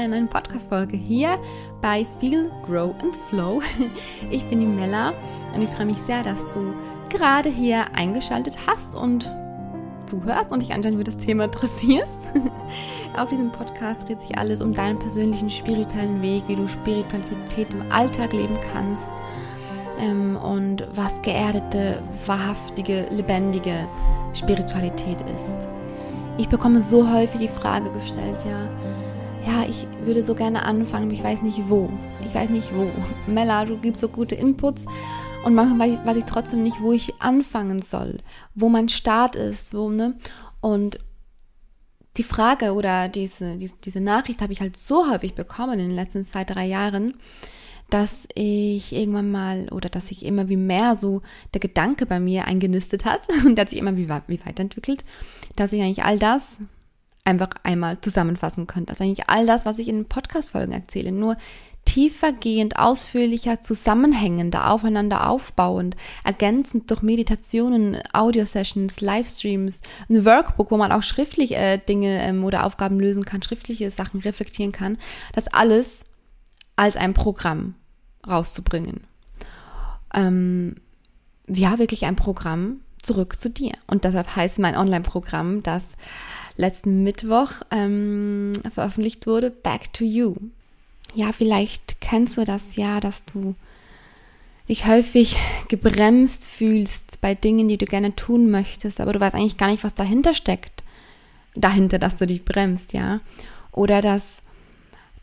einer neuen Podcast-Folge hier bei Feel, Grow and Flow. Ich bin die Mella und ich freue mich sehr, dass du gerade hier eingeschaltet hast und zuhörst und dich anscheinend für das Thema interessierst. Auf diesem Podcast dreht sich alles um deinen persönlichen spirituellen Weg, wie du Spiritualität im Alltag leben kannst ähm, und was geerdete, wahrhaftige, lebendige Spiritualität ist. Ich bekomme so häufig die Frage gestellt, ja, ja, ich würde so gerne anfangen, ich weiß nicht wo. Ich weiß nicht wo. Mella, du gibst so gute Inputs und manchmal weiß ich trotzdem nicht, wo ich anfangen soll, wo mein Start ist, wo, ne? Und die Frage oder diese, diese, diese Nachricht habe ich halt so häufig bekommen in den letzten zwei, drei Jahren, dass ich irgendwann mal oder dass sich immer wie mehr so der Gedanke bei mir eingenistet hat und der hat sich immer wie, wie weiterentwickelt, dass ich eigentlich all das einfach einmal zusammenfassen könnte. Also eigentlich all das, was ich in Podcast-Folgen erzähle, nur tiefergehend, ausführlicher, zusammenhängender, aufeinander aufbauend, ergänzend durch Meditationen, Audio-Sessions, Livestreams, ein Workbook, wo man auch schriftlich äh, Dinge ähm, oder Aufgaben lösen kann, schriftliche Sachen reflektieren kann. Das alles als ein Programm rauszubringen. Ähm, ja, wirklich ein Programm zurück zu dir. Und deshalb heißt mein Online-Programm, das letzten Mittwoch ähm, veröffentlicht wurde, Back to You. Ja, vielleicht kennst du das ja, dass du dich häufig gebremst fühlst bei Dingen, die du gerne tun möchtest, aber du weißt eigentlich gar nicht, was dahinter steckt. Dahinter, dass du dich bremst, ja. Oder dass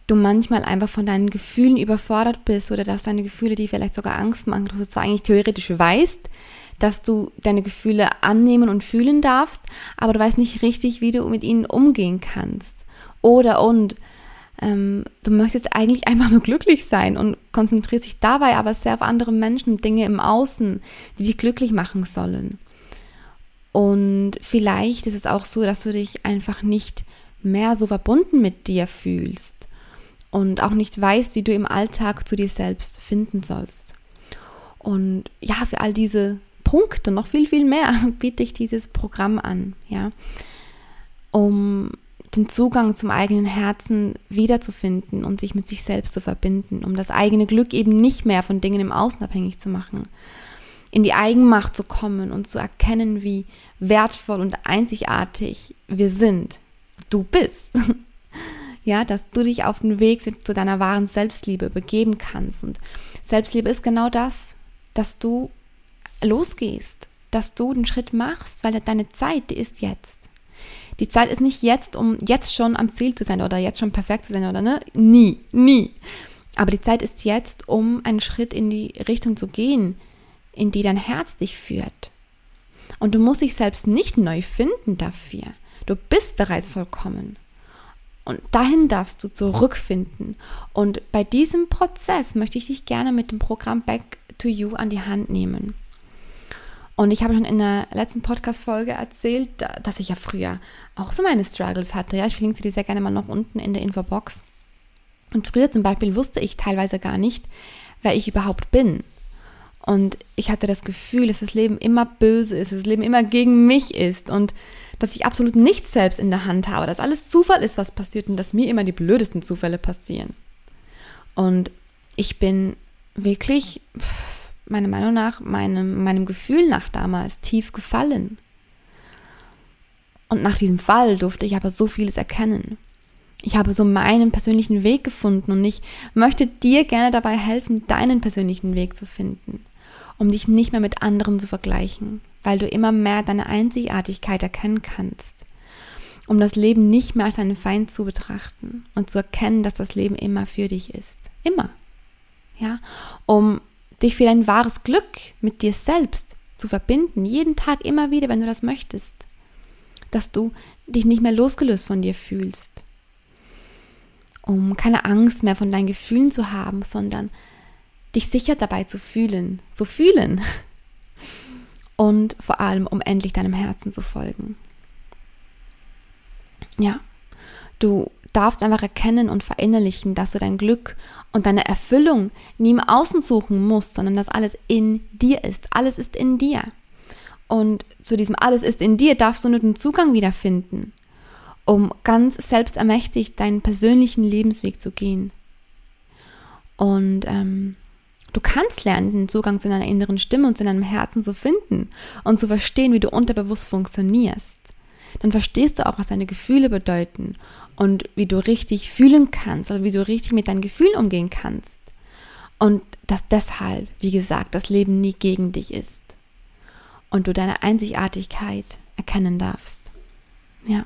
du manchmal einfach von deinen Gefühlen überfordert bist oder dass deine Gefühle die vielleicht sogar Angst machen, dass du zwar eigentlich theoretisch weißt, dass du deine Gefühle annehmen und fühlen darfst, aber du weißt nicht richtig, wie du mit ihnen umgehen kannst. Oder und ähm, du möchtest eigentlich einfach nur glücklich sein und konzentrierst dich dabei aber sehr auf andere Menschen, Dinge im Außen, die dich glücklich machen sollen. Und vielleicht ist es auch so, dass du dich einfach nicht mehr so verbunden mit dir fühlst und auch nicht weißt, wie du im Alltag zu dir selbst finden sollst. Und ja, für all diese Punkte, noch viel, viel mehr, biete ich dieses Programm an, ja, um den Zugang zum eigenen Herzen wiederzufinden und sich mit sich selbst zu verbinden, um das eigene Glück eben nicht mehr von Dingen im Außen abhängig zu machen, in die Eigenmacht zu kommen und zu erkennen, wie wertvoll und einzigartig wir sind, du bist. ja, dass du dich auf den Weg zu deiner wahren Selbstliebe begeben kannst. Und Selbstliebe ist genau das, dass du losgehst, dass du den Schritt machst, weil deine Zeit, die ist jetzt. Die Zeit ist nicht jetzt, um jetzt schon am Ziel zu sein oder jetzt schon perfekt zu sein oder ne? Nie, nie. Aber die Zeit ist jetzt, um einen Schritt in die Richtung zu gehen, in die dein Herz dich führt. Und du musst dich selbst nicht neu finden dafür. Du bist bereits vollkommen. Und dahin darfst du zurückfinden. Und bei diesem Prozess möchte ich dich gerne mit dem Programm Back to You an die Hand nehmen. Und ich habe schon in der letzten Podcast-Folge erzählt, dass ich ja früher auch so meine Struggles hatte. Ja, ich verlinke sie dir sehr gerne mal noch unten in der Infobox. Und früher zum Beispiel wusste ich teilweise gar nicht, wer ich überhaupt bin. Und ich hatte das Gefühl, dass das Leben immer böse ist, dass das Leben immer gegen mich ist und dass ich absolut nichts selbst in der Hand habe, dass alles Zufall ist, was passiert und dass mir immer die blödesten Zufälle passieren. Und ich bin wirklich, meiner Meinung nach, meinem, meinem Gefühl nach damals tief gefallen. Und nach diesem Fall durfte ich aber so vieles erkennen. Ich habe so meinen persönlichen Weg gefunden und ich möchte dir gerne dabei helfen, deinen persönlichen Weg zu finden um dich nicht mehr mit anderen zu vergleichen, weil du immer mehr deine Einzigartigkeit erkennen kannst, um das Leben nicht mehr als einen Feind zu betrachten und zu erkennen, dass das Leben immer für dich ist. Immer. Ja, um dich für dein wahres Glück mit dir selbst zu verbinden, jeden Tag immer wieder, wenn du das möchtest, dass du dich nicht mehr losgelöst von dir fühlst, um keine Angst mehr von deinen Gefühlen zu haben, sondern dich sicher dabei zu fühlen, zu fühlen und vor allem, um endlich deinem Herzen zu folgen. Ja, du darfst einfach erkennen und verinnerlichen, dass du dein Glück und deine Erfüllung nie im Außen suchen musst, sondern dass alles in dir ist. Alles ist in dir. Und zu diesem alles ist in dir darfst du nur den Zugang wiederfinden. um ganz selbstermächtigt deinen persönlichen Lebensweg zu gehen. Und ähm, du kannst lernen, den Zugang zu deiner inneren Stimme und zu deinem Herzen zu finden und zu verstehen, wie du unterbewusst funktionierst. Dann verstehst du auch, was deine Gefühle bedeuten und wie du richtig fühlen kannst, also wie du richtig mit deinen Gefühlen umgehen kannst. Und dass deshalb, wie gesagt, das Leben nie gegen dich ist. Und du deine Einzigartigkeit erkennen darfst. Ja.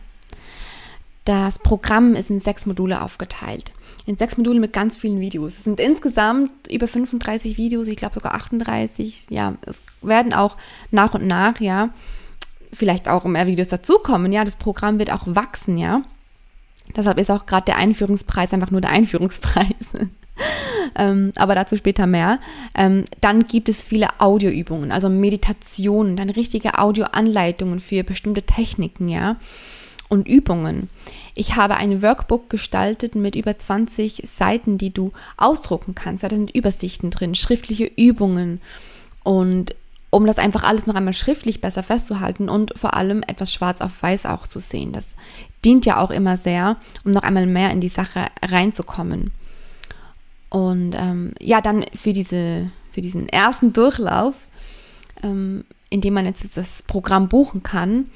Das Programm ist in sechs Module aufgeteilt. In sechs Module mit ganz vielen Videos. Es sind insgesamt über 35 Videos, ich glaube sogar 38. Ja, es werden auch nach und nach, ja, vielleicht auch mehr Videos dazukommen. Ja, das Programm wird auch wachsen, ja. Deshalb ist auch gerade der Einführungspreis einfach nur der Einführungspreis. ähm, aber dazu später mehr. Ähm, dann gibt es viele Audioübungen, also Meditationen, dann richtige Audioanleitungen für bestimmte Techniken, ja, und Übungen. Ich habe ein Workbook gestaltet mit über 20 Seiten, die du ausdrucken kannst. Da sind Übersichten drin, schriftliche Übungen und um das einfach alles noch einmal schriftlich besser festzuhalten und vor allem etwas schwarz auf weiß auch zu sehen. Das dient ja auch immer sehr, um noch einmal mehr in die Sache reinzukommen. Und ähm, ja, dann für, diese, für diesen ersten Durchlauf, ähm, in dem man jetzt das Programm buchen kann,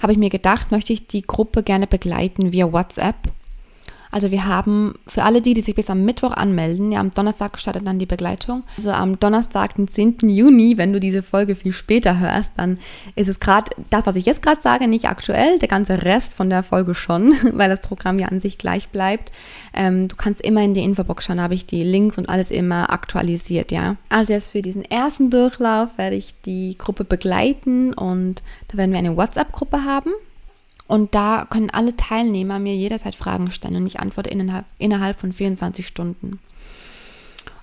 habe ich mir gedacht, möchte ich die Gruppe gerne begleiten via WhatsApp. Also wir haben für alle die, die sich bis am Mittwoch anmelden, ja am Donnerstag startet dann die Begleitung. Also am Donnerstag, den 10. Juni, wenn du diese Folge viel später hörst, dann ist es gerade das, was ich jetzt gerade sage, nicht aktuell, der ganze Rest von der Folge schon, weil das Programm ja an sich gleich bleibt. Ähm, du kannst immer in die Infobox schauen, da habe ich die Links und alles immer aktualisiert, ja. Also jetzt für diesen ersten Durchlauf werde ich die Gruppe begleiten und da werden wir eine WhatsApp-Gruppe haben. Und da können alle Teilnehmer mir jederzeit Fragen stellen und ich antworte innerhalb, innerhalb von 24 Stunden.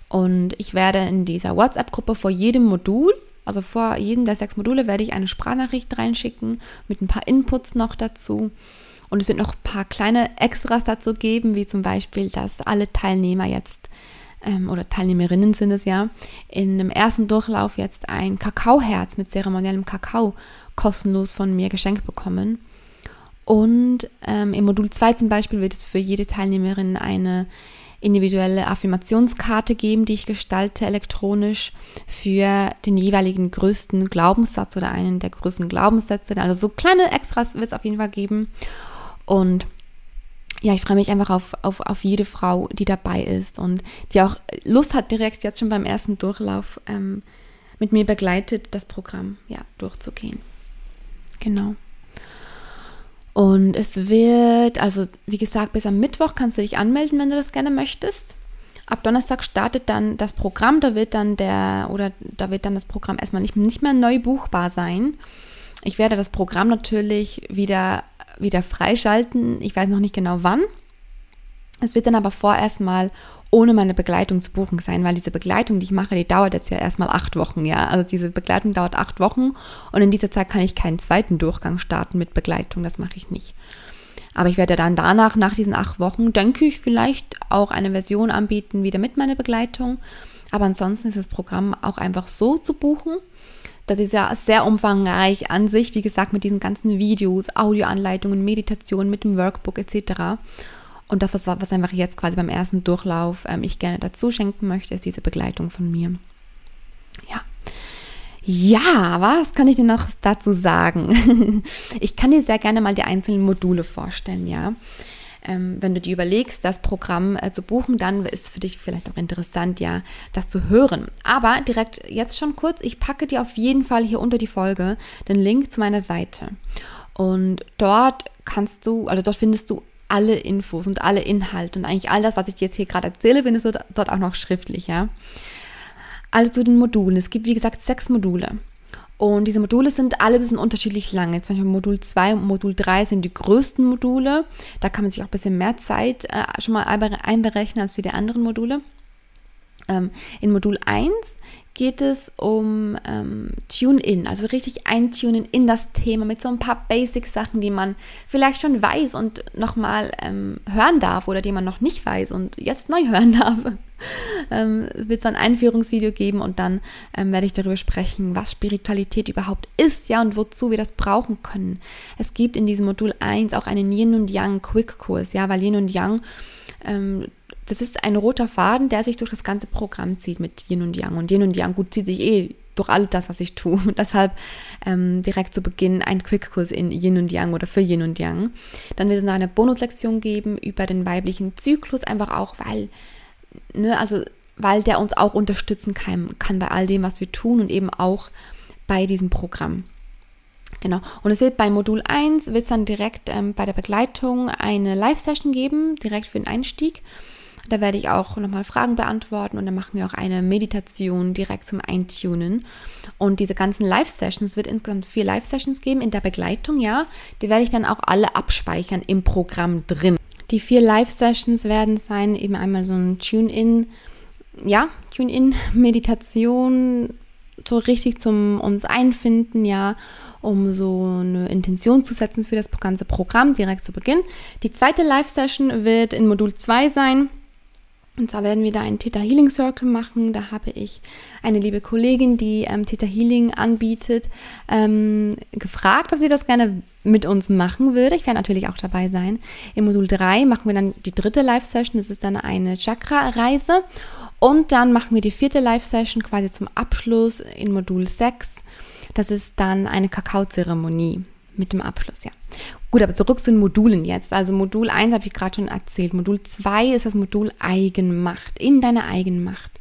Und ich werde in dieser WhatsApp-Gruppe vor jedem Modul, also vor jedem der sechs Module, werde ich eine Sprachnachricht reinschicken mit ein paar Inputs noch dazu. Und es wird noch ein paar kleine Extras dazu geben, wie zum Beispiel, dass alle Teilnehmer jetzt ähm, oder Teilnehmerinnen sind es ja, in dem ersten Durchlauf jetzt ein Kakaoherz mit zeremoniellem Kakao kostenlos von mir geschenkt bekommen. Und ähm, im Modul 2 zum Beispiel wird es für jede Teilnehmerin eine individuelle Affirmationskarte geben, die ich gestalte elektronisch für den jeweiligen größten Glaubenssatz oder einen der größten Glaubenssätze. Also so kleine Extras wird es auf jeden Fall geben. Und ja, ich freue mich einfach auf, auf, auf jede Frau, die dabei ist und die auch Lust hat, direkt jetzt schon beim ersten Durchlauf ähm, mit mir begleitet, das Programm ja, durchzugehen. Genau. Und es wird, also wie gesagt, bis am Mittwoch kannst du dich anmelden, wenn du das gerne möchtest. Ab Donnerstag startet dann das Programm, da wird dann der, oder da wird dann das Programm erstmal nicht, nicht mehr neu buchbar sein. Ich werde das Programm natürlich wieder, wieder freischalten. Ich weiß noch nicht genau wann. Es wird dann aber vorerst mal ohne meine Begleitung zu buchen sein, weil diese Begleitung, die ich mache, die dauert jetzt ja erstmal acht Wochen, ja. Also diese Begleitung dauert acht Wochen und in dieser Zeit kann ich keinen zweiten Durchgang starten mit Begleitung, das mache ich nicht. Aber ich werde dann danach, nach diesen acht Wochen, denke ich, vielleicht auch eine Version anbieten, wieder mit meiner Begleitung. Aber ansonsten ist das Programm auch einfach so zu buchen. Das ist ja sehr umfangreich an sich, wie gesagt, mit diesen ganzen Videos, Audioanleitungen, Meditationen, mit dem Workbook etc. Und das, was, was einfach jetzt quasi beim ersten Durchlauf ähm, ich gerne dazu schenken möchte, ist diese Begleitung von mir. Ja. Ja, was kann ich dir noch dazu sagen? ich kann dir sehr gerne mal die einzelnen Module vorstellen, ja. Ähm, wenn du dir überlegst, das Programm äh, zu buchen, dann ist für dich vielleicht auch interessant, ja, das zu hören. Aber direkt jetzt schon kurz, ich packe dir auf jeden Fall hier unter die Folge den Link zu meiner Seite. Und dort kannst du, also dort findest du alle Infos und alle Inhalte und eigentlich all das, was ich dir jetzt hier gerade erzähle, findest du dort auch noch schriftlich, ja. Also zu den Modulen. Es gibt, wie gesagt, sechs Module. Und diese Module sind alle ein bisschen unterschiedlich lang. Jetzt zum Beispiel Modul 2 und Modul 3 sind die größten Module. Da kann man sich auch ein bisschen mehr Zeit äh, schon mal einberechnen als für die anderen Module. Ähm, in Modul 1 geht es um ähm, Tune-In, also richtig eintunen in das Thema mit so ein paar Basic-Sachen, die man vielleicht schon weiß und nochmal ähm, hören darf oder die man noch nicht weiß und jetzt neu hören darf. ähm, es wird so ein Einführungsvideo geben und dann ähm, werde ich darüber sprechen, was Spiritualität überhaupt ist, ja, und wozu wir das brauchen können. Es gibt in diesem Modul 1 auch einen Yin und Yang Quick-Kurs, ja, weil Yin und Yang ähm, das ist ein roter Faden, der sich durch das ganze Programm zieht mit Yin und Yang. Und Yin und Yang, gut, zieht sich eh durch alles das, was ich tue. Und deshalb ähm, direkt zu Beginn ein Quickkurs in Yin und Yang oder für Yin und Yang. Dann wird es noch eine Bonuslektion geben über den weiblichen Zyklus, einfach auch, weil, ne, also, weil der uns auch unterstützen kann, kann bei all dem, was wir tun und eben auch bei diesem Programm. Genau. Und es wird bei Modul 1 wird es dann direkt ähm, bei der Begleitung eine Live-Session geben, direkt für den Einstieg. Da werde ich auch nochmal Fragen beantworten und dann machen wir auch eine Meditation direkt zum Eintunen. Und diese ganzen Live-Sessions, es wird insgesamt vier Live-Sessions geben in der Begleitung, ja. Die werde ich dann auch alle abspeichern im Programm drin. Die vier Live-Sessions werden sein eben einmal so ein Tune-In, ja, Tune-In-Meditation, so richtig zum uns einfinden, ja, um so eine Intention zu setzen für das ganze Programm direkt zu Beginn. Die zweite Live-Session wird in Modul 2 sein. Und zwar werden wir da einen Theta Healing Circle machen. Da habe ich eine liebe Kollegin, die ähm, Theta Healing anbietet, ähm, gefragt, ob sie das gerne mit uns machen würde. Ich werde natürlich auch dabei sein. Im Modul 3 machen wir dann die dritte Live-Session. Das ist dann eine Chakra-Reise. Und dann machen wir die vierte Live-Session quasi zum Abschluss in Modul 6. Das ist dann eine Kakaozeremonie mit dem Abschluss, ja. Gut, aber zurück zu den Modulen jetzt. Also Modul 1 habe ich gerade schon erzählt. Modul 2 ist das Modul Eigenmacht, in deiner Eigenmacht.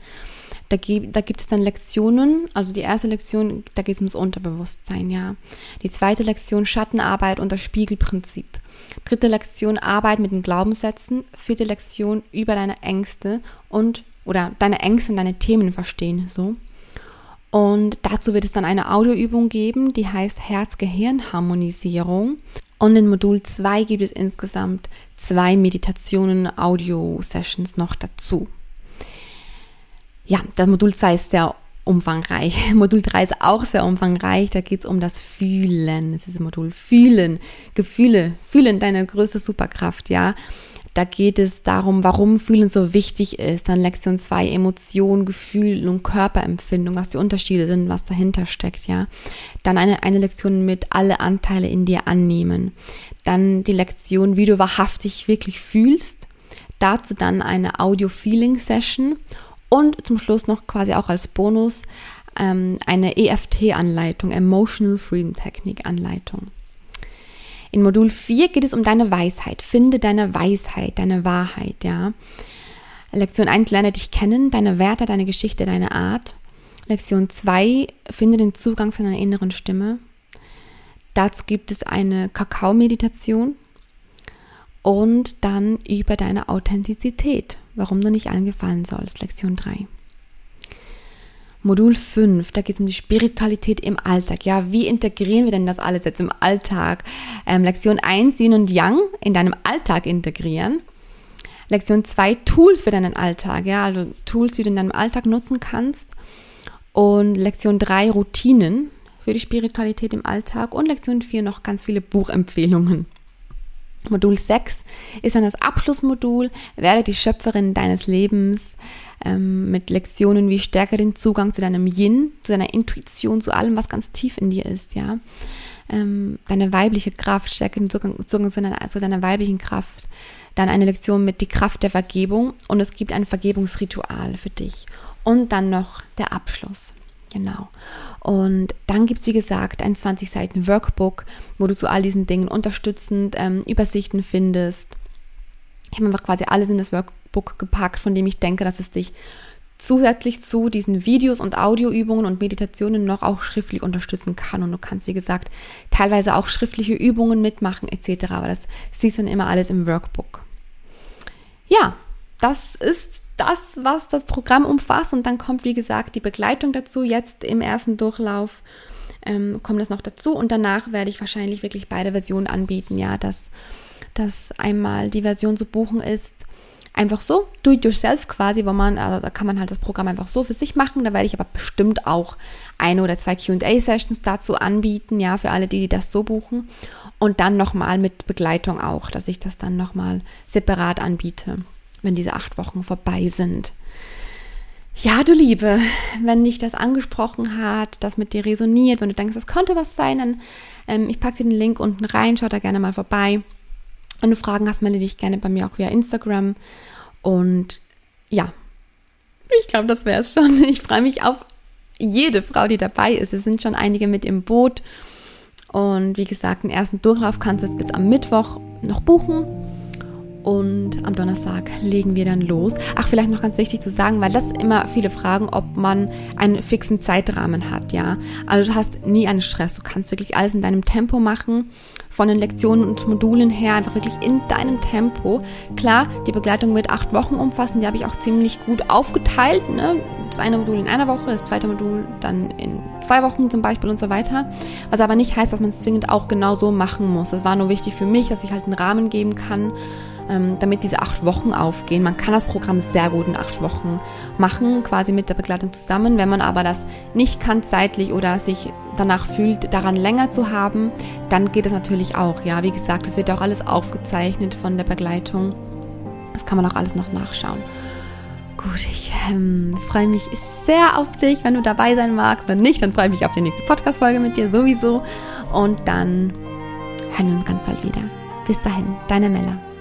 Da, da gibt es dann Lektionen, also die erste Lektion, da geht es ums Unterbewusstsein, ja. Die zweite Lektion Schattenarbeit und das Spiegelprinzip. Dritte Lektion Arbeit mit den Glaubenssätzen. Vierte Lektion über deine Ängste und oder deine Ängste und deine Themen verstehen, so. Und dazu wird es dann eine Audioübung geben, die heißt Herz-Gehirn-Harmonisierung. Und in Modul 2 gibt es insgesamt zwei Meditationen, Audio-Sessions noch dazu. Ja, das Modul 2 ist sehr umfangreich. Modul 3 ist auch sehr umfangreich. Da geht es um das Fühlen. Das ist das Modul Fühlen. Gefühle. Fühlen, deine größte Superkraft, ja. Da geht es darum, warum Fühlen so wichtig ist. Dann Lektion 2, Emotion, Gefühl und Körperempfindung, was die Unterschiede sind, was dahinter steckt, ja. Dann eine, eine Lektion mit alle Anteile in dir annehmen. Dann die Lektion, wie du wahrhaftig wirklich fühlst. Dazu dann eine Audio-Feeling-Session und zum Schluss noch quasi auch als Bonus ähm, eine EFT-Anleitung, Emotional Freedom Technik-Anleitung. In Modul 4 geht es um deine Weisheit. Finde deine Weisheit, deine Wahrheit, ja. Lektion 1, lerne dich kennen, deine Werte, deine Geschichte, deine Art. Lektion 2, finde den Zugang zu deiner inneren Stimme. Dazu gibt es eine Kakao-Meditation und dann über deine Authentizität, warum du nicht allen gefallen sollst, Lektion 3. Modul 5, da geht es um die Spiritualität im Alltag. Ja, wie integrieren wir denn das alles jetzt im Alltag? Ähm, Lektion 1, Yin und Yang in deinem Alltag integrieren. Lektion 2, Tools für deinen Alltag. Ja, also Tools, die du in deinem Alltag nutzen kannst. Und Lektion 3, Routinen für die Spiritualität im Alltag. Und Lektion 4 noch ganz viele Buchempfehlungen. Modul 6 ist dann das Abschlussmodul. Werde die Schöpferin deines Lebens ähm, mit Lektionen wie stärker den Zugang zu deinem Yin, zu deiner Intuition, zu allem, was ganz tief in dir ist, ja. Ähm, deine weibliche Kraft, stärker den Zugang, Zugang zu, deiner, zu deiner weiblichen Kraft. Dann eine Lektion mit die Kraft der Vergebung und es gibt ein Vergebungsritual für dich. Und dann noch der Abschluss. Genau. Und dann gibt es, wie gesagt, ein 20 Seiten Workbook, wo du zu all diesen Dingen unterstützend ähm, Übersichten findest. Ich habe einfach quasi alles in das Workbook gepackt, von dem ich denke, dass es dich zusätzlich zu diesen Videos und Audioübungen und Meditationen noch auch schriftlich unterstützen kann. Und du kannst, wie gesagt, teilweise auch schriftliche Übungen mitmachen etc. Aber das siehst du dann immer alles im Workbook. Ja, das ist das, was das Programm umfasst. Und dann kommt, wie gesagt, die Begleitung dazu. Jetzt im ersten Durchlauf ähm, kommt das noch dazu. Und danach werde ich wahrscheinlich wirklich beide Versionen anbieten. Ja, dass, dass einmal die Version zu buchen ist, einfach so, do it yourself quasi, wo man, also da kann man halt das Programm einfach so für sich machen. Da werde ich aber bestimmt auch eine oder zwei QA-Sessions dazu anbieten, ja, für alle, die, die das so buchen. Und dann nochmal mit Begleitung auch, dass ich das dann nochmal separat anbiete, wenn diese acht Wochen vorbei sind. Ja, du Liebe, wenn dich das angesprochen hat, das mit dir resoniert, wenn du denkst, das könnte was sein, dann ähm, ich packe dir den Link unten rein, schau da gerne mal vorbei. Wenn du Fragen hast, melde dich gerne bei mir auch via Instagram. Und ja, ich glaube, das wäre es schon. Ich freue mich auf jede Frau, die dabei ist. Es sind schon einige mit im Boot. Und wie gesagt, den ersten Durchlauf kannst du jetzt bis am Mittwoch noch buchen. Und am Donnerstag legen wir dann los. Ach, vielleicht noch ganz wichtig zu sagen, weil das immer viele fragen, ob man einen fixen Zeitrahmen hat, ja. Also du hast nie einen Stress. Du kannst wirklich alles in deinem Tempo machen. Von den Lektionen und Modulen her einfach wirklich in deinem Tempo. Klar, die Begleitung wird acht Wochen umfassen. Die habe ich auch ziemlich gut aufgeteilt. Ne? Das eine Modul in einer Woche, das zweite Modul dann in zwei Wochen zum Beispiel und so weiter. Was aber nicht heißt, dass man es zwingend auch genau so machen muss. Das war nur wichtig für mich, dass ich halt einen Rahmen geben kann damit diese acht Wochen aufgehen. Man kann das Programm sehr gut in acht Wochen machen, quasi mit der Begleitung zusammen. Wenn man aber das nicht kann zeitlich oder sich danach fühlt, daran länger zu haben, dann geht es natürlich auch. Ja, wie gesagt, es wird auch alles aufgezeichnet von der Begleitung. Das kann man auch alles noch nachschauen. Gut, ich ähm, freue mich sehr auf dich, wenn du dabei sein magst. Wenn nicht, dann freue ich mich auf die nächste Podcast-Folge mit dir sowieso. Und dann hören wir uns ganz bald wieder. Bis dahin, deine Mella.